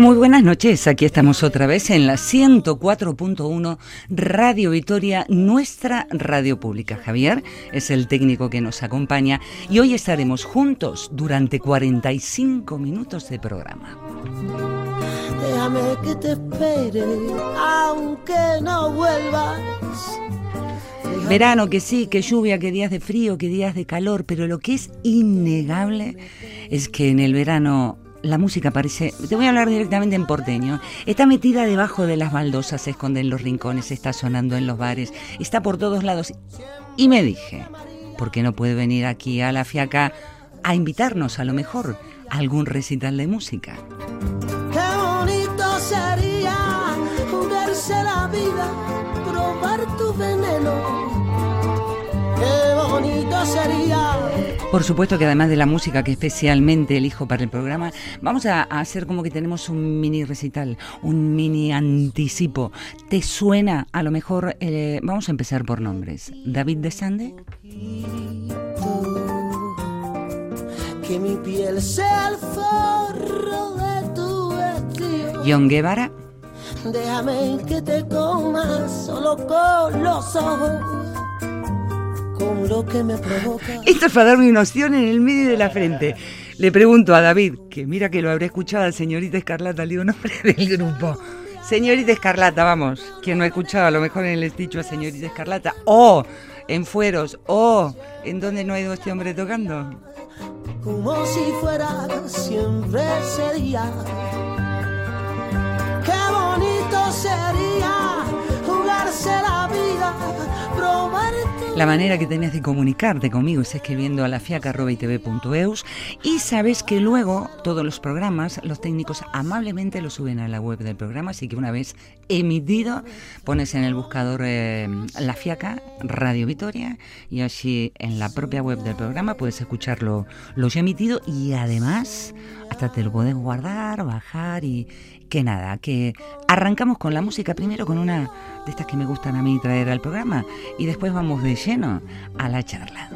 Muy buenas noches, aquí estamos otra vez en la 104.1 Radio Vitoria, nuestra radio pública. Javier es el técnico que nos acompaña y hoy estaremos juntos durante 45 minutos de programa. Déjame que te espere, aunque no vuelvas. Verano, que sí, que lluvia, que días de frío, que días de calor, pero lo que es innegable es que en el verano la música parece, te voy a hablar directamente en porteño, está metida debajo de las baldosas, se esconde en los rincones, está sonando en los bares, está por todos lados. Y me dije, ¿por qué no puede venir aquí a la Fiaca a invitarnos a lo mejor a algún recital de música? Qué bonito sería jugarse la vida, probar tu veneno. Qué bonito sería. Por supuesto que además de la música que especialmente elijo para el programa, vamos a, a hacer como que tenemos un mini recital, un mini anticipo. ¿Te suena a lo mejor? eh, vamos a empezar por nombres. David de Sande, Que mi piel sea el forro de tu vestido. John Guevara, Déjame que te coma solo con los ojos. Con lo que me provoca. Esto es para darme una opción en el medio de la frente. Le pregunto a David, que mira que lo habré escuchado a señorita Escarlata, le digo nombre del grupo. Señorita Escarlata, vamos, quien no ha escuchado a lo mejor en el esticho a señorita Escarlata, o en Fueros, o en donde no ha ido este hombre tocando. como si fuera siempre sería. Qué bonito sería la manera que tenías de comunicarte conmigo es escribiendo a la fiaca.itv.eus y sabes que luego todos los programas, los técnicos amablemente los suben a la web del programa, así que una vez emitido pones en el buscador eh, La Fiaca Radio Vitoria y así en la propia web del programa puedes escucharlo lo ya emitido y además te lo puedes guardar, bajar y que nada, que arrancamos con la música primero con una de estas que me gustan a mí traer al programa y después vamos de lleno a la charla.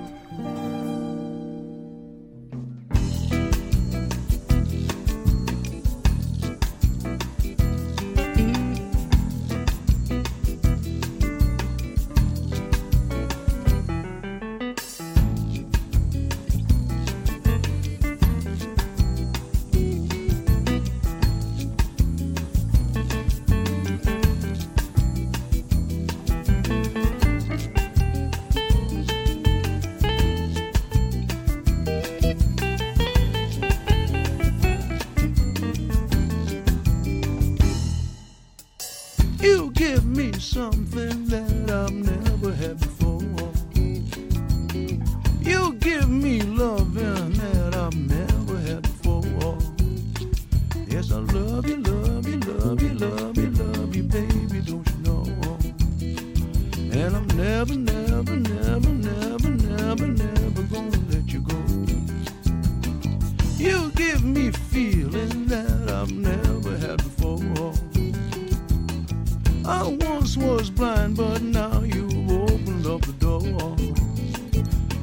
I once was blind, but now you've opened up the door.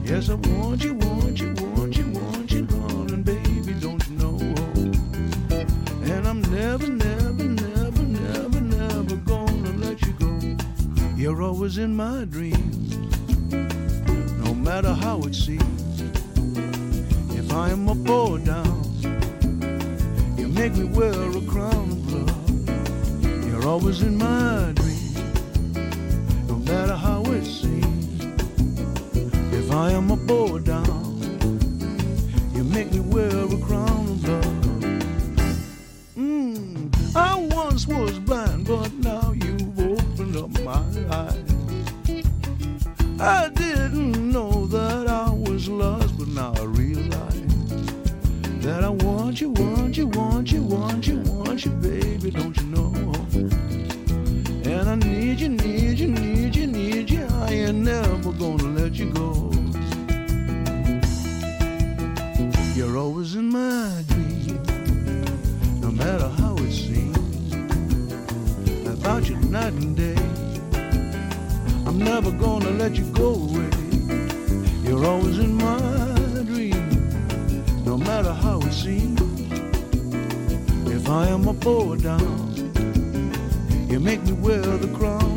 Yes, I want you, want you, want you, want you, darling, baby, don't you know? And I'm never, never, never, never, never gonna let you go. You're always in my dreams, no matter how it seems. If I am up or down, you make me wear a crown are always in my You're always in my dream, no matter how it seems. If I am a poor down, you make me wear the crown.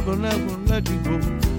never, never let you go.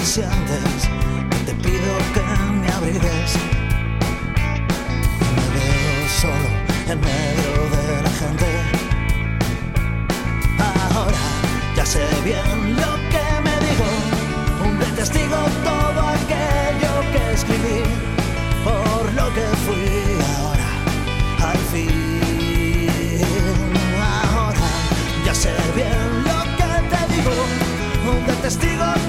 te sientes, te pido que me abrigues. Me veo solo en medio de la gente. Ahora ya sé bien lo que me digo. Hombre, testigo todo aquello que escribí, por lo que fui ahora, al fin. Ahora ya sé bien lo que te digo. Hombre, testigo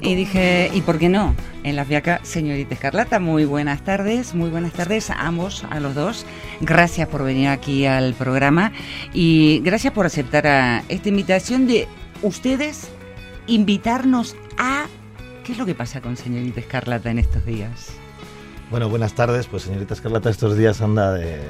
Y dije, ¿y por qué no? En la fiaca, señorita Escarlata, muy buenas tardes, muy buenas tardes a ambos, a los dos. Gracias por venir aquí al programa y gracias por aceptar a esta invitación de ustedes invitarnos a... ¿Qué es lo que pasa con señorita Escarlata en estos días? Bueno, buenas tardes. Pues señorita Escarlata, estos días anda de...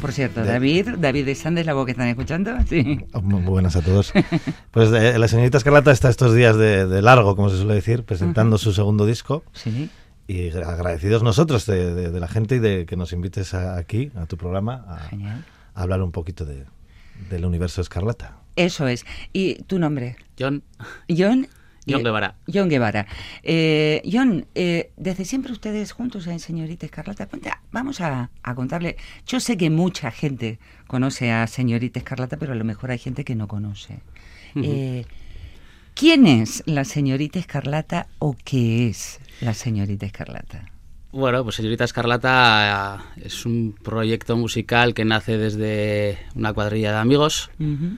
Por cierto, De- David, David de Sandes, la voz que están escuchando, sí. oh, Muy buenas a todos. Pues eh, la señorita Escarlata está estos días de, de largo, como se suele decir, presentando su segundo disco. Sí. Y gra- agradecidos nosotros de, de- de la gente y de que nos invites a- aquí, a tu programa, a, a hablar un poquito de, del universo Escarlata. Eso es. ¿Y tu nombre? John, John. John eh, Guevara. John Guevara. Eh, John, eh, desde siempre ustedes juntos en Señorita Escarlata. Vamos a, a contarle. Yo sé que mucha gente conoce a Señorita Escarlata, pero a lo mejor hay gente que no conoce. Eh, ¿Quién es la Señorita Escarlata o qué es la Señorita Escarlata? Bueno, pues Señorita Escarlata eh, es un proyecto musical que nace desde una cuadrilla de amigos. Ujú.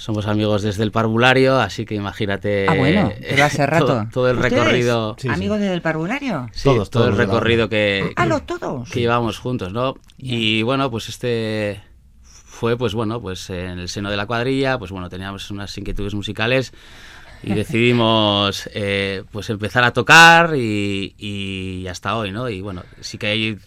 Somos amigos desde el parvulario, así que imagínate. Ah, bueno, pero hace rato. Todo, todo el ¿Ustedes, recorrido. Sí, sí. ¿Amigos del parvulario? sí, Todos, todo el recorrido que, ¿A que- los todos? que llevamos juntos, ¿no? Y bueno, pues este fue, pues bueno, pues en el seno de la cuadrilla, pues bueno, teníamos unas inquietudes musicales y decidimos eh, pues empezar a tocar y, y hasta hoy, ¿no? Y bueno, sí que hay,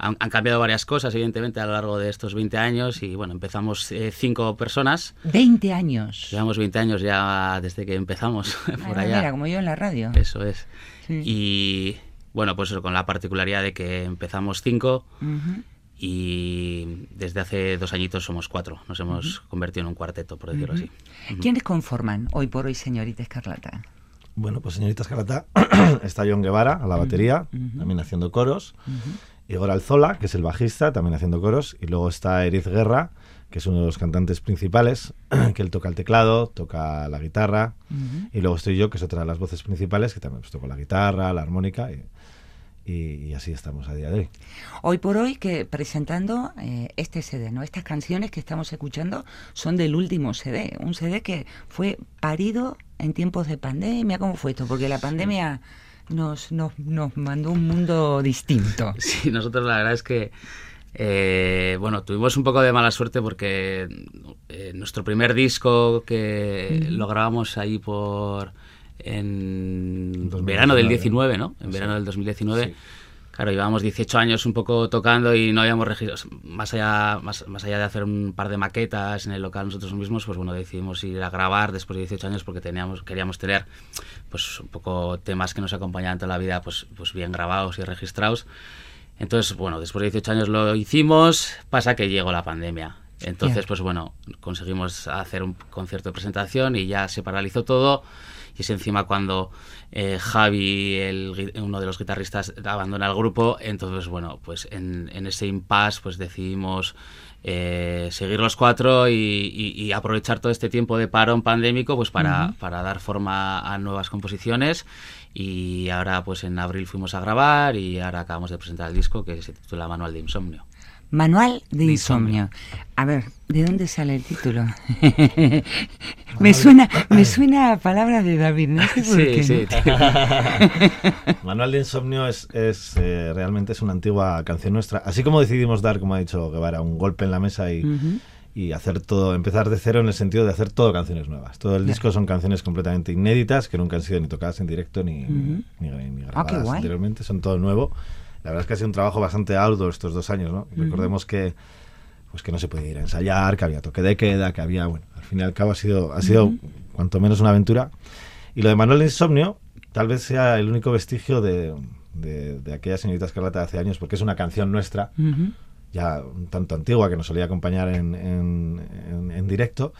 han, han cambiado varias cosas, evidentemente, a lo largo de estos 20 años y bueno, empezamos eh, cinco personas, 20 años. llevamos 20 años ya desde que empezamos por Ah, allá. mira, como yo en la radio. Eso es. Sí. Y bueno, pues eso, con la particularidad de que empezamos cinco Ujú. y desde hace dos añitos somos cuatro. Nos hemos convertido en un cuarteto, por decirlo así. ¿Quiénes conforman hoy por hoy Señorita Escarlata? Bueno, pues señorita Escarlata está John Guevara a la batería, también haciendo coros. Igor Alzola, que es el bajista, también haciendo coros. Y luego está Eriz Guerra, que es uno de los cantantes principales, que él toca el teclado, toca la guitarra. Y luego estoy yo, que es otra de las voces principales, que también pues, toco la guitarra, la armónica. Y, y- así estamos a día de hoy. Hoy por hoy que presentando eh, este CD, ¿no? Estas canciones que estamos escuchando son del último CD, un CD que fue parido en tiempos de pandemia. ¿Cómo fue esto? Porque la pandemia nos, nos, nos mandó un mundo distinto. Sí, nosotros la verdad es que, eh, bueno, tuvimos un poco de mala suerte porque eh, nuestro primer disco que lo grabamos ahí por en 2019, verano del 19, ¿no? En Sí. verano del 2019. Sí. Claro, llevábamos 18 años un poco tocando y no habíamos registrado, más allá, más, más allá de hacer un par de maquetas en el local nosotros mismos, pues bueno, decidimos ir a grabar después de 18 años porque teníamos, queríamos tener pues un poco temas que nos acompañaban toda la vida pues, pues bien grabados y registrados. Entonces, bueno, después de 18 años lo hicimos, pasa que llegó la pandemia. Entonces, pues bueno, conseguimos hacer un concierto de presentación y ya se paralizó todo. Es encima cuando eh, Javi, el uno de los guitarristas, abandona el grupo. Entonces, bueno, pues en, en ese impasse pues decidimos eh, seguir los cuatro y, y- y aprovechar todo este tiempo de parón pandémico pues para, para dar forma a nuevas composiciones. Y ahora pues en abril fuimos a grabar y ahora acabamos de presentar el disco que se titula Manual de Insomnio. Manual de De insomnio. insomnio. A ver, ¿de dónde sale el título? me suena, me suena a palabras de David, no sé por qué. Sí, sí. ¿no? Manual de Insomnio es, es, eh, realmente es una antigua canción nuestra. Así como decidimos dar, como ha dicho Guevara, un golpe en la mesa y, y hacer todo, empezar de cero en el sentido de hacer todo canciones nuevas. Todo el disco son canciones completamente inéditas que nunca han sido ni tocadas en directo ni, Ujú. ni, ni Ah, grabadas anteriormente. Son todo nuevo. La verdad es que ha sido un trabajo bastante arduo estos dos años, ¿no? Recordemos que pues que no se podía ir a ensayar, que había toque de queda, que había, bueno, al fin y al cabo ha sido, ha sido cuanto menos una aventura. Y lo de Manuel Insomnio tal vez sea el único vestigio de, de, de aquella señorita Escarlata de hace años, porque es una canción nuestra, ya un tanto antigua, que nos solía acompañar en, en, en- en directo,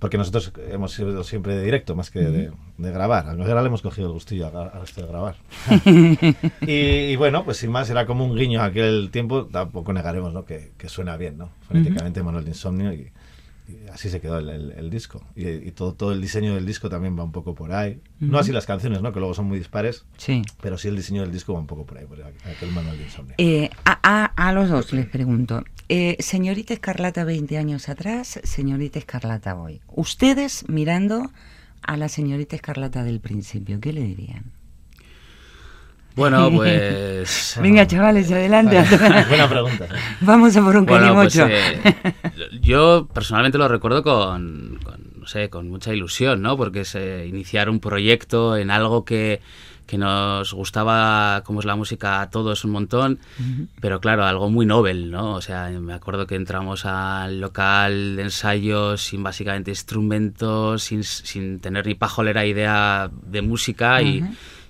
porque nosotros hemos sido siempre de directo, más que de, de grabar. A Noguera le hemos cogido el gustillo a, a esto de grabar. y, y bueno, pues sin más, era como un guiño a aquel tiempo, tampoco negaremos ¿no? que, que suena bien, ¿no? Fonéticamente Manuel de Insomnio y, y así se quedó el, el- el disco. Y, y todo, todo el diseño del disco también va un poco por ahí. No así las canciones, ¿no? Que luego son muy dispares, Sí. pero sí el diseño del disco va un poco por ahí, por aquel Manuel de Insomnio. Eh, a, a- a los dos les pregunto. Eh, señorita Escarlata 20 años atrás, señorita Escarlata hoy. Ustedes mirando a la señorita Escarlata del principio, ¿qué le dirían? Bueno, pues... Venga, chavales, adelante. Buena pregunta. Vamos a por un Bueno, pues, calimocho. eh, yo personalmente lo recuerdo con, con, no sé, con mucha ilusión, ¿no? Porque es eh, iniciar un proyecto en algo que, que nos gustaba, como es la música, a todos un montón, pero claro, algo muy novel, ¿no? O sea, me acuerdo que entramos al local de ensayo sin básicamente instrumentos, sin, sin tener ni pajolera idea de música y,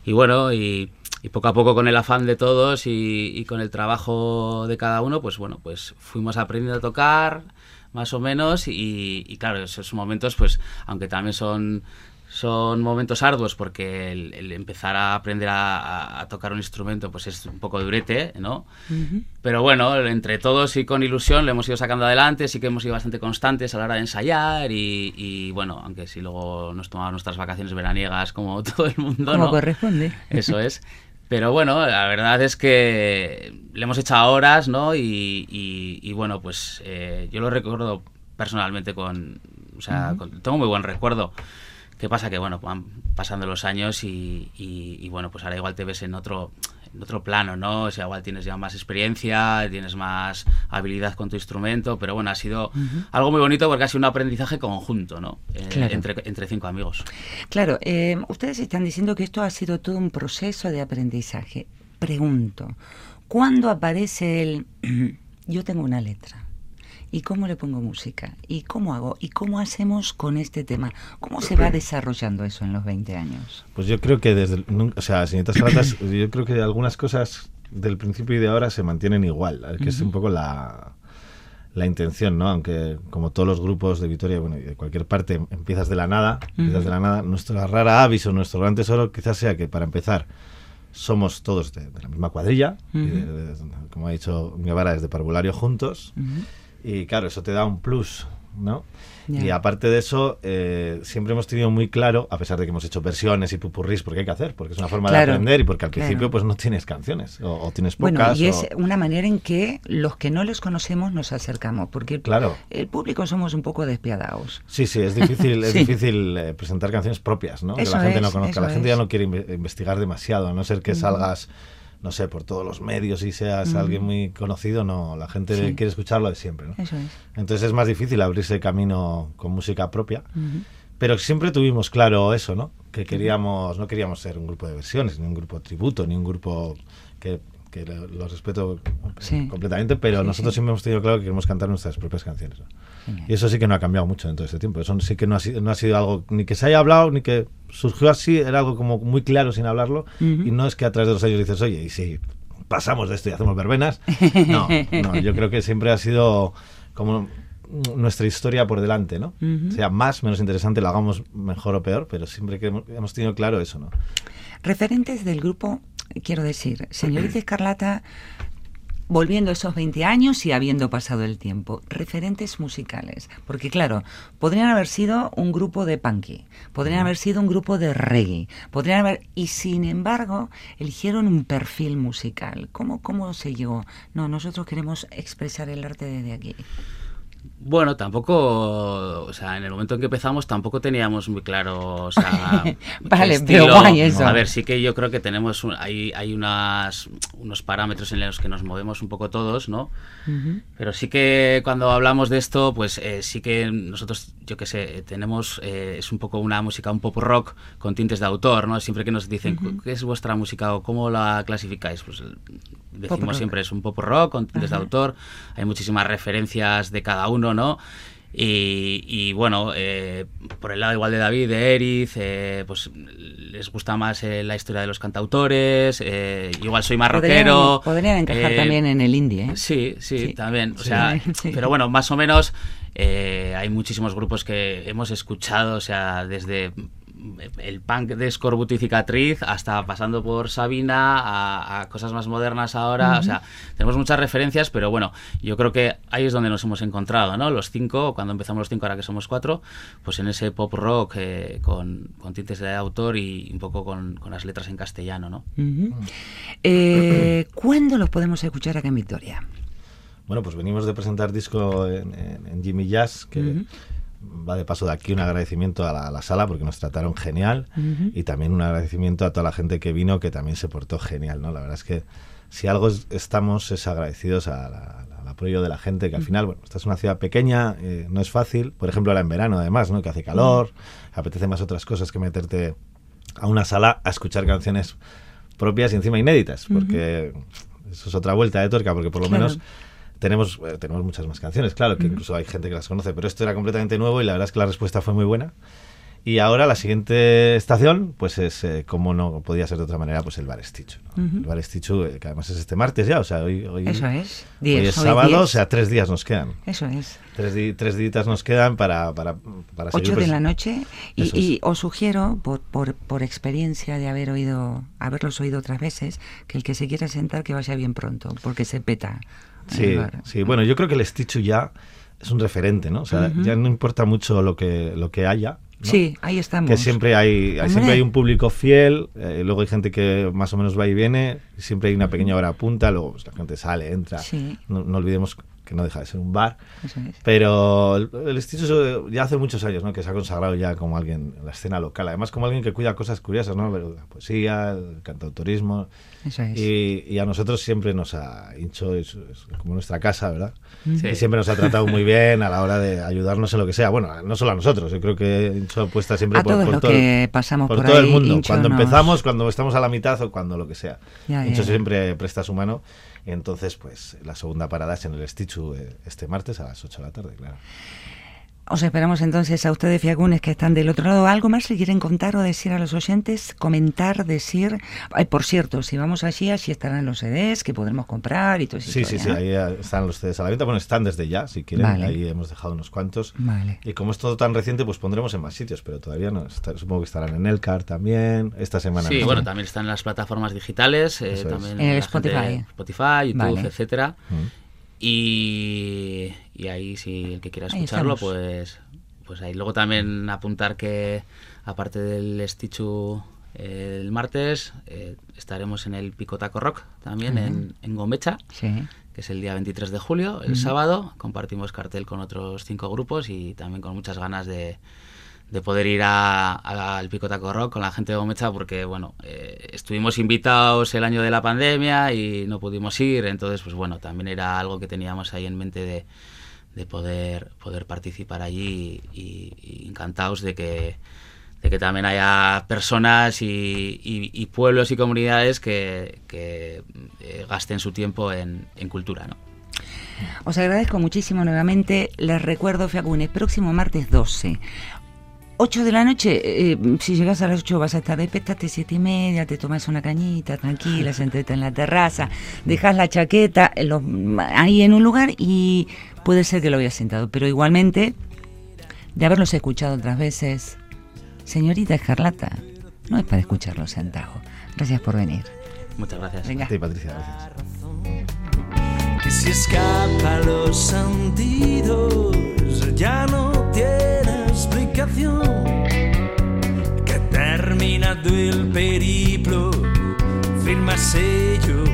y bueno, y, y poco a poco con el afán de todos y, y con el trabajo de cada uno, pues bueno, pues fuimos aprendiendo a tocar más o menos y, y claro, esos momentos, pues aunque también son son momentos arduos porque el, el empezar a aprender a, tocar un instrumento pues es un poco durete, ¿no? Pero bueno, entre todos y con ilusión lo hemos ido sacando adelante, sí que hemos sido bastante constantes a la hora de ensayar y, y, bueno, aunque sí luego nos tomamos nuestras vacaciones veraniegas como todo el mundo, Como ¿no? corresponde. Eso es. Pero bueno, la verdad es que le hemos echado horas, ¿no? Y, y- y bueno, pues eh, yo lo recuerdo personalmente con... O sea, con- tengo muy buen recuerdo. ¿Qué pasa? Que bueno, van pasando los años y, y- y, bueno, pues ahora igual te ves en otro, en otro plano, ¿no? O sea, igual tienes ya más experiencia, tienes más habilidad con tu instrumento, pero bueno, ha sido algo muy bonito porque ha sido un aprendizaje conjunto, ¿no? Eh, Claro. entre, entre cinco amigos. Claro, eh, ustedes están diciendo que esto ha sido todo un proceso de aprendizaje. Pregunto, ¿cuándo aparece el yo tengo una letra? ¿Y cómo le pongo música? ¿Y cómo hago? ¿Y cómo hacemos con este tema? ¿Cómo se va desarrollando eso en los 20 años? Pues yo creo que desde... o sea, señoritas Escarlatas, yo creo que algunas cosas del principio y de ahora se mantienen igual, que es un poco la, la intención, ¿no? Aunque como todos los grupos de Vitoria, bueno, y de cualquier parte, empiezas de la nada, empiezas de la nada. Nuestra rara avis o nuestro gran tesoro quizás sea que para empezar somos todos de, de la misma cuadrilla, y de- de- como ha dicho Guevara, desde Parvulario juntos. Y claro, eso te da un plus, ¿no? Y aparte de eso, eh, siempre hemos tenido muy claro, a pesar de que hemos hecho versiones y pupurrís, porque hay que hacer, porque es una forma Claro, de aprender y porque al claro. principio pues no tienes canciones o, o tienes Bueno, pocas. y o- es una manera en que los que no les conocemos nos acercamos, porque el- Claro. el público somos un poco despiadados. Sí, sí, es difícil, es difícil eh, presentar canciones propias, ¿no? Eso que la gente es, no conozca. La gente ya no quiere inve- investigar demasiado, a no ser que salgas, no sé, por todos los medios y seas alguien muy conocido, no. La gente Sí. quiere escuchar lo de siempre, ¿no? Eso es. Entonces es más difícil abrirse camino con música propia. Pero siempre tuvimos claro eso, ¿no? Que queríamos, no queríamos ser un grupo de versiones, ni un grupo tributo, ni un grupo que, que lo, lo respeto Sí. completamente, pero Sí, nosotros sí. siempre hemos tenido claro que queremos cantar nuestras propias canciones. ¿no? Y eso sí que no ha cambiado mucho en todo este tiempo. Eso sí que no ha, sido, no ha sido algo ni que se haya hablado, ni que surgió así, era algo como muy claro sin hablarlo. Ujú. Y no es que a través de los años dices, oye, y si pasamos de esto y hacemos verbenas. No, no, yo creo que siempre ha sido como nuestra historia por delante, ¿no? Ujú. Sea más, menos interesante, lo hagamos mejor o peor, pero siempre que hemos, hemos tenido claro eso, ¿no? Referentes del grupo, quiero decir, señorita Escarlata, volviendo a esos 20 años y habiendo pasado el tiempo, referentes musicales, porque claro, podrían haber sido un grupo de punky, podrían haber sido un grupo de reggae, podrían haber, y sin embargo, eligieron un perfil musical. ¿Cómo, cómo se llegó? No, nosotros queremos expresar el arte desde aquí. Bueno, tampoco, o sea, en el momento en que empezamos tampoco teníamos muy claro, o sea, Vale, pero guay eso. A ver, sí que yo creo que tenemos, un- hay, hay unas, unos parámetros en los que nos movemos un poco todos, ¿no? Pero sí que cuando hablamos de esto, pues eh, sí que nosotros, yo qué sé, tenemos, eh, es un poco una música, un pop rock con tintes de autor, ¿no? Siempre que nos dicen, ¿qué es vuestra música o cómo la clasificáis? Pues decimos siempre es un pop rock con tintes de autor, hay muchísimas referencias de cada uno, ¿no? Y, y, bueno, eh, por el lado igual de David, de Eriz, eh, pues les gusta más eh, la historia de los cantautores, igual soy más rockero. Podrían, podrían encajar también en el indie, ¿eh? Sí, sí, Sí. también. O sea, Sí. pero bueno, más o menos hay muchísimos grupos que hemos escuchado, o sea, desde el punk de Scorbuto y Cicatriz hasta pasando por Sabina a, a cosas más modernas ahora. O sea, tenemos muchas referencias, pero bueno, yo creo que ahí es donde nos hemos encontrado, ¿no? Los cinco, cuando empezamos los cinco, ahora que somos cuatro, pues en ese pop rock eh, con, con tintes de autor y un poco con, con las letras en castellano, ¿no? Eh, ¿Cuándo los podemos escuchar acá en Victoria? Bueno, pues venimos de presentar disco en, en- en Jimmy Jazz, que. Va de paso de aquí un agradecimiento a la, a la sala porque nos trataron genial y también un agradecimiento a toda la gente que vino que también se portó genial, ¿no? La verdad es que si algo es- estamos es agradecidos a la- al apoyo de la gente, que al final, bueno, esta es una ciudad pequeña, eh, no es fácil, por ejemplo, ahora en verano además, ¿no? Que hace calor, apetece más otras cosas que meterte a una sala a escuchar canciones propias y encima inéditas, porque eso es otra vuelta de tuerca, porque por lo Claro. menos tenemos, eh, tenemos muchas más canciones, claro, que incluso hay gente que las conoce, pero esto era completamente nuevo y la verdad es que la respuesta fue muy buena. Y ahora la siguiente estación, pues es, eh, como no podía ser de otra manera, pues el Bar Estichu. ¿no? El Bar Estichu, eh, que además es este martes ya, o sea, hoy, hoy, Eso es. hoy Diez, es hoy sábado, diez. o sea, tres días nos quedan. Eso es. Tres, di- tres días nos quedan para, para, para seguir 8 de la noche y, es. y os sugiero por, por, por experiencia de haber oído haberlos oído otras veces que el que se quiera sentar que vaya bien pronto porque se peta Sí, sí, bueno, yo creo que el Estichu ya es un referente, ¿no? O sea, ya no importa mucho lo que, lo que haya. ¿no? sí ahí estamos que siempre hay, siempre hay un público fiel, eh, luego hay gente que más o menos va y viene, siempre hay una pequeña hora punta, luego pues, la gente sale, entra. Sí. No, no olvidemos que no deja de ser un bar. Eso es. Pero el, el Esticho ya hace muchos años ¿no? que se ha consagrado ya como alguien en la escena local, además como alguien que cuida cosas curiosas, ¿no? la poesía, el cantautorismo. Eso es. Y, y a nosotros siempre nos ha hincho, es, es como nuestra casa, ¿verdad? Sí. Y siempre nos ha tratado muy bien a la hora de ayudarnos en lo que sea. Bueno, no solo a nosotros, yo creo que Hincho apuesta siempre A por, todos por los todo, que pasamos por por todo el mundo. Hincho cuando nos- empezamos, cuando estamos a la mitad o cuando lo que sea. Ya, Hincho ya. siempre presta su mano. Entonces, pues la segunda parada es en el Estichu eh, este martes a las 8 de la tarde, claro. Os esperamos entonces a ustedes, Fiagunes, que están del otro lado. ¿Algo más le quieren contar o decir a los oyentes? Comentar, decir. Ay, por cierto, si vamos allí, allí estarán los CDs que podremos comprar y todo eso. Sí, sí, sí, ahí eh, están los CDs a la venta. Bueno, están desde ya, si quieren. Vale. Ahí hemos dejado unos cuantos. Vale. Y como es todo tan reciente, pues pondremos en más sitios, pero todavía no. Está- supongo que estarán en Elcar también. Esta semana Sí, no bueno, también están en las plataformas digitales, eh, también En el la gente- Spotify. Spotify, YouTube, Vale. etcétera. Mm. Y, y ahí si el que quiera escucharlo, pues pues ahí. Luego también apuntar que aparte del Stichu eh, el martes, eh, estaremos en el Picotaco Rock también en, en Gomecha, Sí. que es el día 23 de julio, el sábado. Compartimos cartel con otros cinco grupos y también con muchas ganas de, de poder ir a- al Picotaco Rock con la gente de Gomecha porque, bueno, eh, estuvimos invitados el año de la pandemia y no pudimos ir, entonces, pues bueno, también era algo que teníamos ahí en mente de, de poder, poder participar allí y, y encantados de que de que también haya personas y, y- pueblos y comunidades que, que, eh, gasten su tiempo en, en cultura, ¿no? Os agradezco muchísimo nuevamente. Les recuerdo, Fiagunes, próximo martes 12. 8 de la noche, eh, si llegas a las 8 vas a estar despertaste siete y media, te tomas una cañita tranquila, sentate en la terraza, dejas la chaqueta los- ahí en un lugar y puede ser que lo hayas sentado, pero igualmente, de haberlos escuchado otras veces, señorita Escarlata, no es para escucharlo sentado. Gracias por venir. Muchas gracias. Venga. Sí, Patricia, gracias. que si escapa los sentidos ya no tiene explicación. Terminado el periplo, firma sello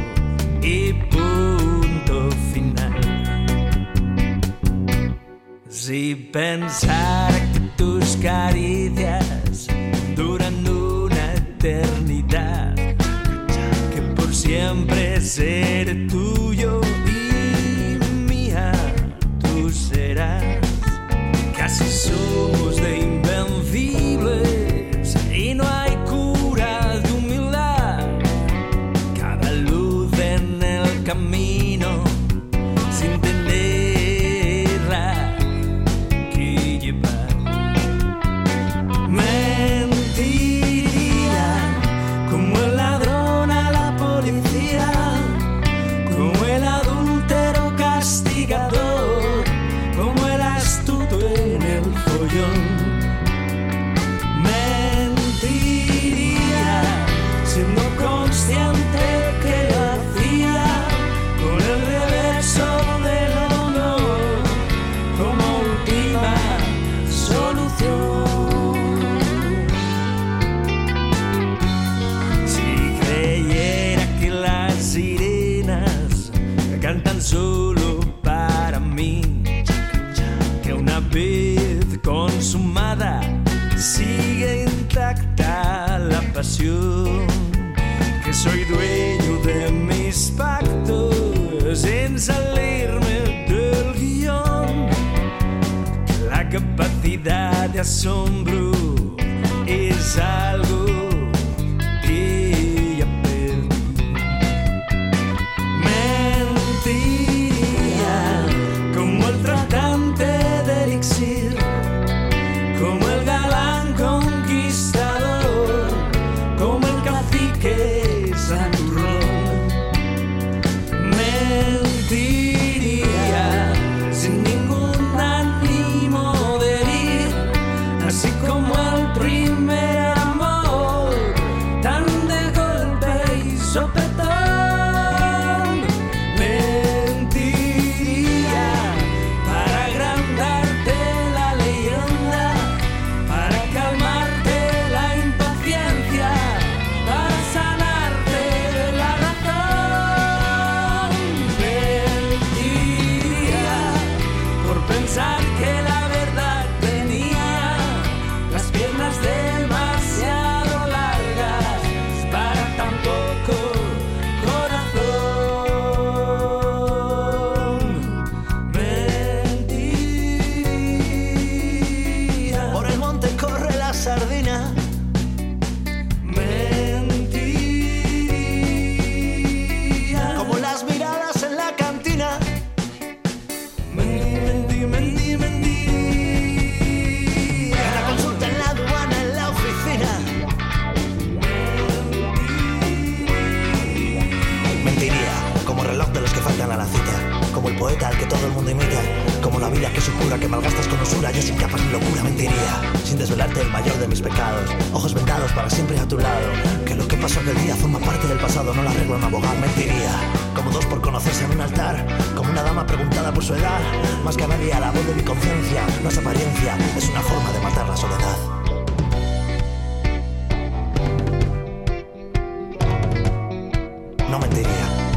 y punto final. Si pensar que tus caricias duran una eternidad que por siempre seré tuyo y mía tú serás. Casi somos que soy dueño de mis pactos en salirme del guión. La capacidad de asombro es algo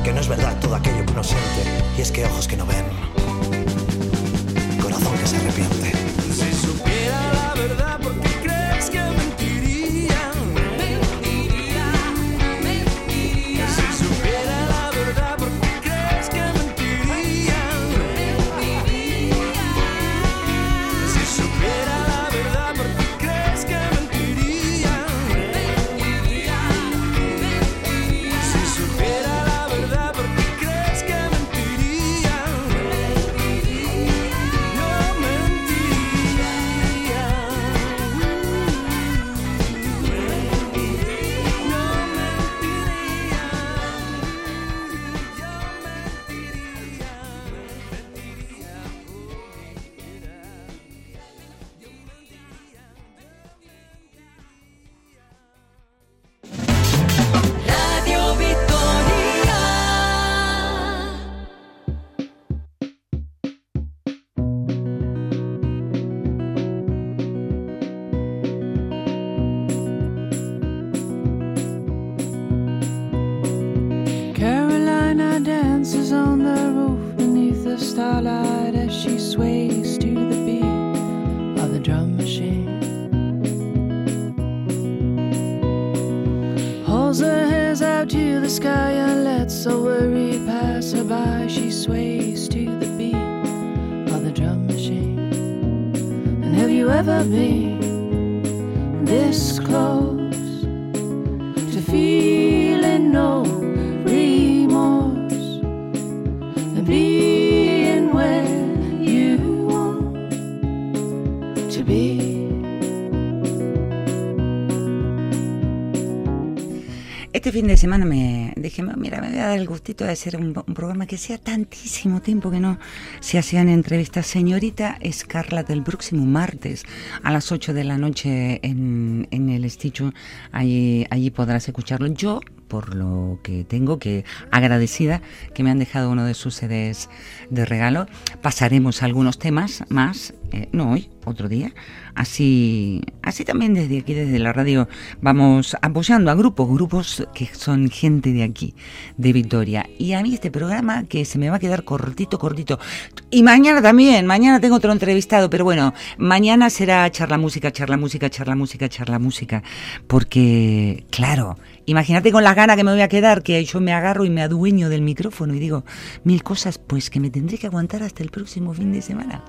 que no es verdad todo aquello que uno siente, y es que ojos que no ven, corazón que se arrepiente. the sky and lets a her passerby. She sways to the beat of the drum machine. And have you ever been this fin de semana me dije, mira, me voy a dar el gustito de hacer un, programa que sea tantísimo tiempo que no se hacían entrevistas. Señorita Escarlata, el próximo martes a las 8 de la noche en, en el Esticho, allí, allí podrás escucharlo. Yo por lo que tengo, que agradecida que me han dejado uno de sus CDs de regalo. Pasaremos algunos temas más, eh, no hoy, otro día. Así, así también desde aquí, desde la radio, vamos apoyando a grupos, grupos que son gente de aquí de Vitoria. Y a mí este programa que se me va a quedar cortito, cortito. Y mañana también, mañana tengo otro entrevistado, pero bueno, mañana será charla música, charla música, charla música, charla música. Porque, claro, imagínate con las ganas que me voy a quedar, que yo me agarro y me adueño del micrófono y digo mil cosas, pues que me tendré que aguantar hasta el próximo fin de semana.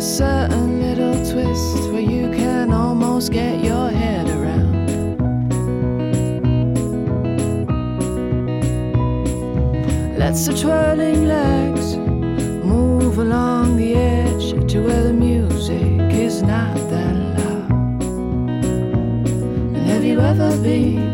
A certain little twist where you can almost get your head around. Let's the twirling legs move along the edge to where the music is not that loud. And have you ever been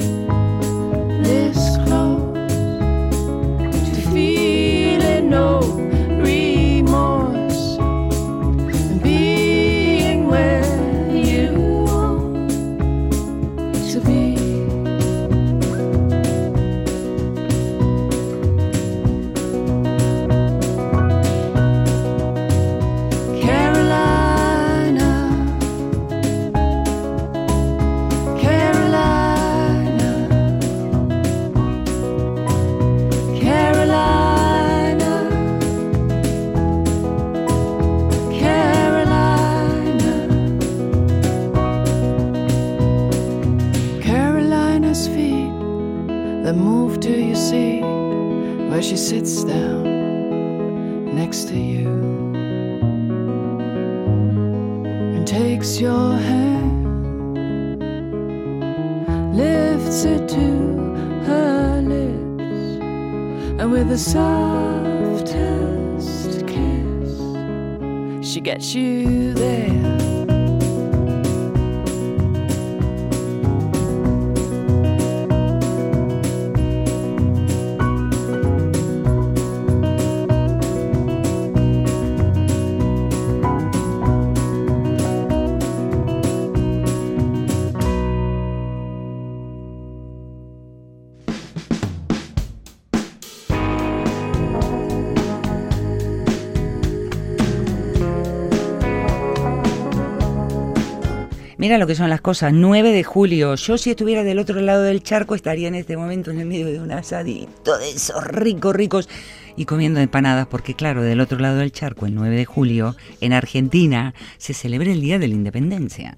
Mira lo que son las cosas. 9 de julio. Yo si estuviera del otro lado del charco estaría en este momento en el medio de un asadito de esos ricos, ricos y comiendo empanadas porque claro, del otro lado del charco, el 9 de julio, en Argentina, se celebra el Día de la Independencia.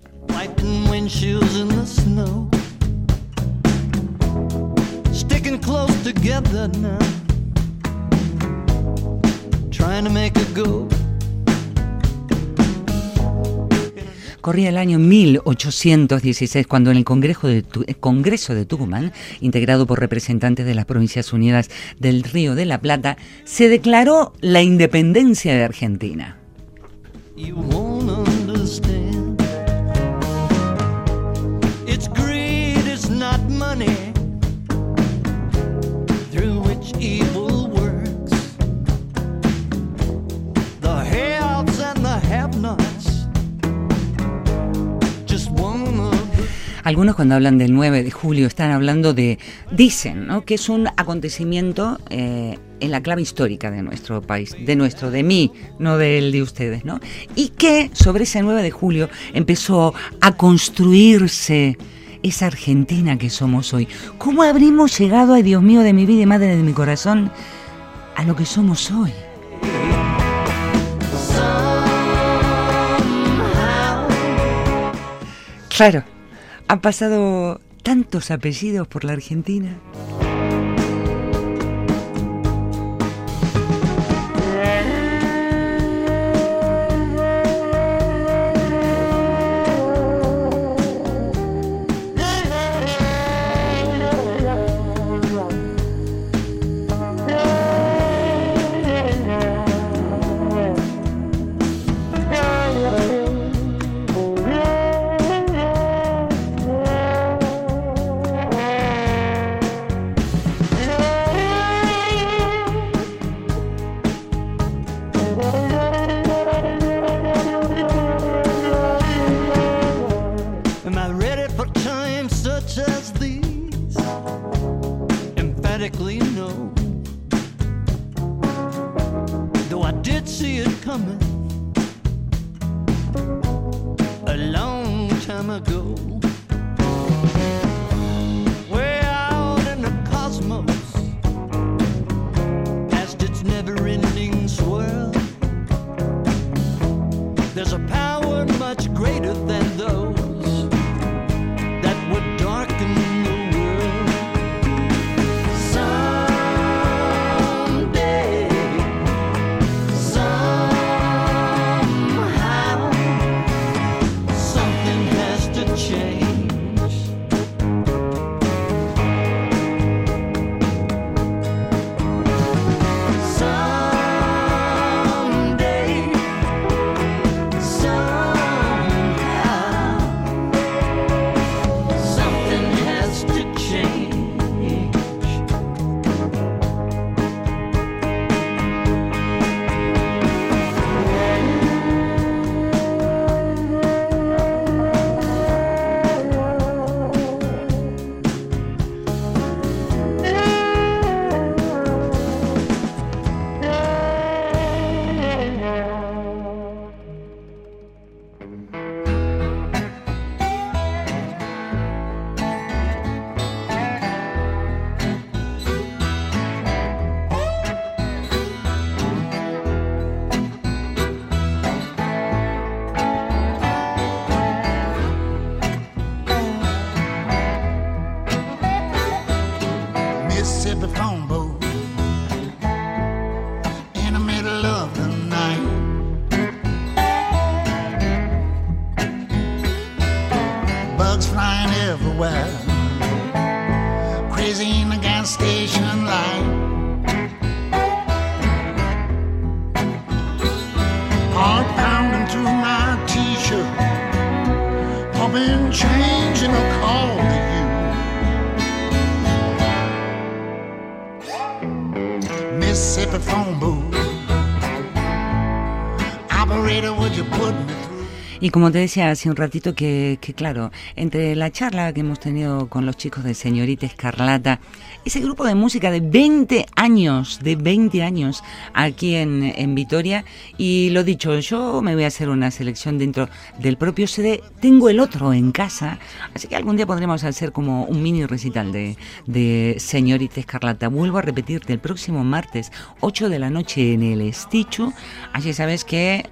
Trying to make a go. Corría el año 1816 cuando en el Congreso de, Tu- eh, Congreso de Tucumán, integrado por representantes de las Provincias Unidas del Río de la Plata, se declaró la independencia de Argentina. Algunos cuando hablan del 9 de julio están hablando de, dicen, ¿no? que es un acontecimiento eh, en la clave histórica de nuestro país, de nuestro, de mí, no del de ustedes, ¿no? Y que sobre ese 9 de julio empezó a construirse esa Argentina que somos hoy. ¿Cómo habríamos llegado, ay Dios mío, de mi vida y madre de mi corazón, a lo que somos hoy? Claro, han pasado tantos apellidos por la Argentina. Bugs flying everywhere, crazy in the gas station light. Heart pounding through my t-shirt, pumping change in a call to you. Mississippi phone booth. Operator, would you put me? Y como te decía hace un ratito que, que, claro, entre la charla que hemos tenido con los chicos de Señorita Escarlata, ese grupo de música de 20 años, de 20 años aquí en, en Vitoria, y lo dicho, yo me voy a hacer una selección dentro del propio CD, tengo el otro en casa, así que algún día podremos hacer como un mini recital de, de Señorita Escarlata. Vuelvo a repetirte, el próximo martes, 8 de la noche en el Estichu, así sabes que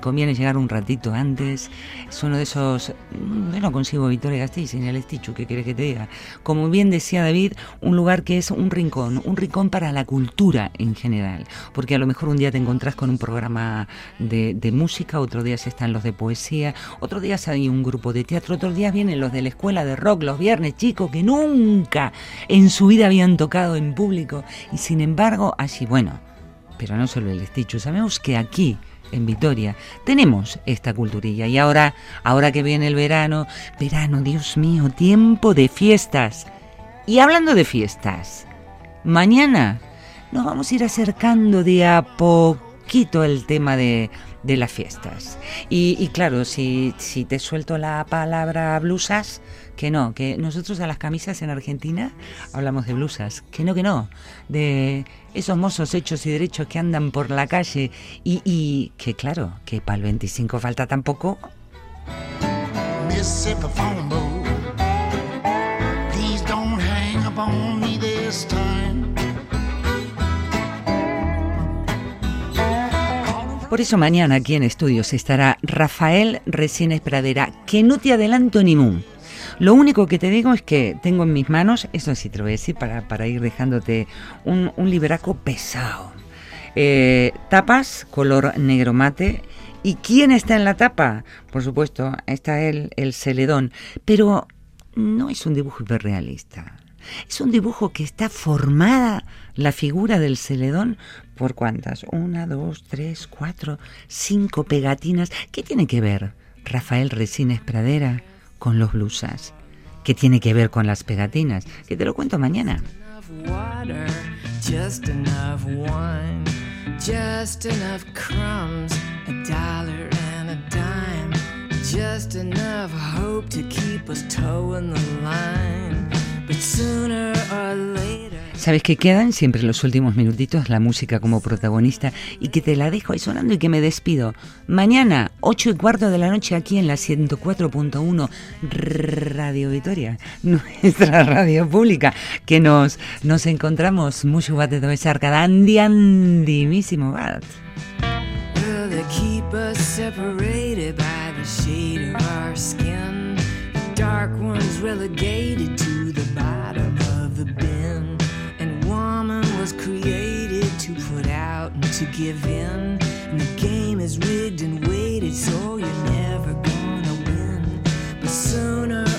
conviene llegar un ratito antes. Es uno de esos. mm, Yo no consigo Victoria Gasteiz en el Estichu, ¿qué quieres que te diga? Como bien decía David, un lugar que es un rincón, un rincón para la cultura en general. Porque a lo mejor un día te encontrás con un programa de, música, otro día están los de poesía, otro día hay un grupo de teatro, otros días vienen los de la escuela de rock los viernes, chicos, que nunca en su vida habían tocado en público. Y sin embargo, allí, bueno, pero no solo el Estichu, sabemos que aquí en Vitoria tenemos esta culturilla y ahora ahora que viene el verano, verano, Dios mío, tiempo de fiestas. Y hablando de fiestas, mañana nos vamos a ir acercando de a poquito el tema de, de las fiestas. Y, y claro, si, si te suelto la palabra blusas, que no, que nosotros a las camisas en Argentina hablamos de blusas, que no, que no, de esos mozos hechos y derechos que andan por la calle y, y que claro, que para el 25 falta tampoco. Por eso mañana aquí en estudios estará Rafael Resines Pradera, que no te adelanto ni mu. Lo único que te digo es que tengo en mis manos, eso sí te lo voy a decir para, para ir dejándote un, un libraco pesado. Eh, tapas, color negro mate. ¿Y quién está en la tapa? Por supuesto, está él, el celedón. Pero no es un dibujo hiperrealista. Es un dibujo que está formada la figura del celedón por cuántas? Una, dos, tres, cuatro, cinco pegatinas. ¿Qué tiene que ver Rafael Resines Pradera con los blusas, que tiene que ver con las pegatinas, que te lo cuento mañana. just enough hope to keep us toeing the line. But sooner or later. Sabes que quedan siempre los últimos minutitos la música como protagonista y que te la dejo ahí sonando y que me despido. Mañana, 8 y cuarto de la noche, aquí en la 104.1 Radio Vitoria, nuestra radio pública, que nos, nos encontramos mucho bate de cada andimísimo bat. to give in. And the game is rigged and weighted, so you're never gonna win. But sooner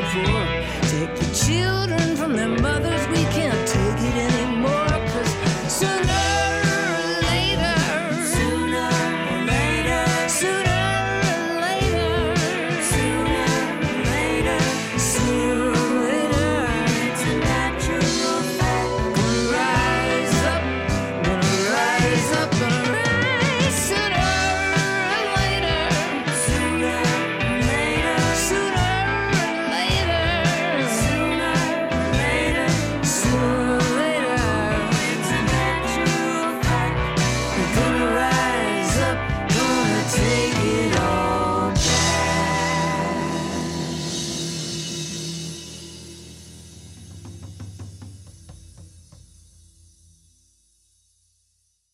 for